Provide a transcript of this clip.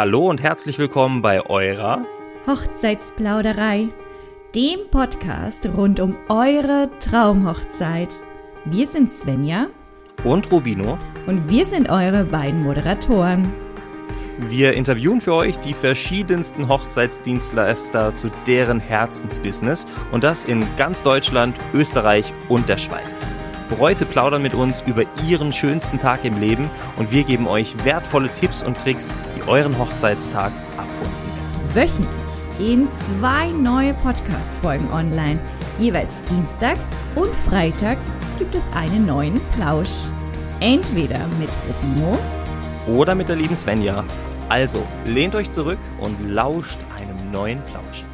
Hallo und herzlich willkommen bei eurer Hochzeitsplauderei, dem Podcast rund um eure Traumhochzeit. Wir sind Svenja und Rubino und wir sind eure beiden Moderatoren. Wir interviewen für euch die verschiedensten Hochzeitsdienstleister zu deren Herzensbusiness und das in ganz Deutschland, Österreich und der Schweiz. Bräute plaudern mit uns über ihren schönsten Tag im Leben und wir geben euch wertvolle Tipps und Tricks, die euren Hochzeitstag abrunden. Wöchentlich gehen zwei neue Podcast-Folgen online. Jeweils dienstags und freitags gibt es einen neuen Plausch. Entweder mit Rubino oder mit der lieben Svenja. Also lehnt euch zurück und lauscht einem neuen Plausch.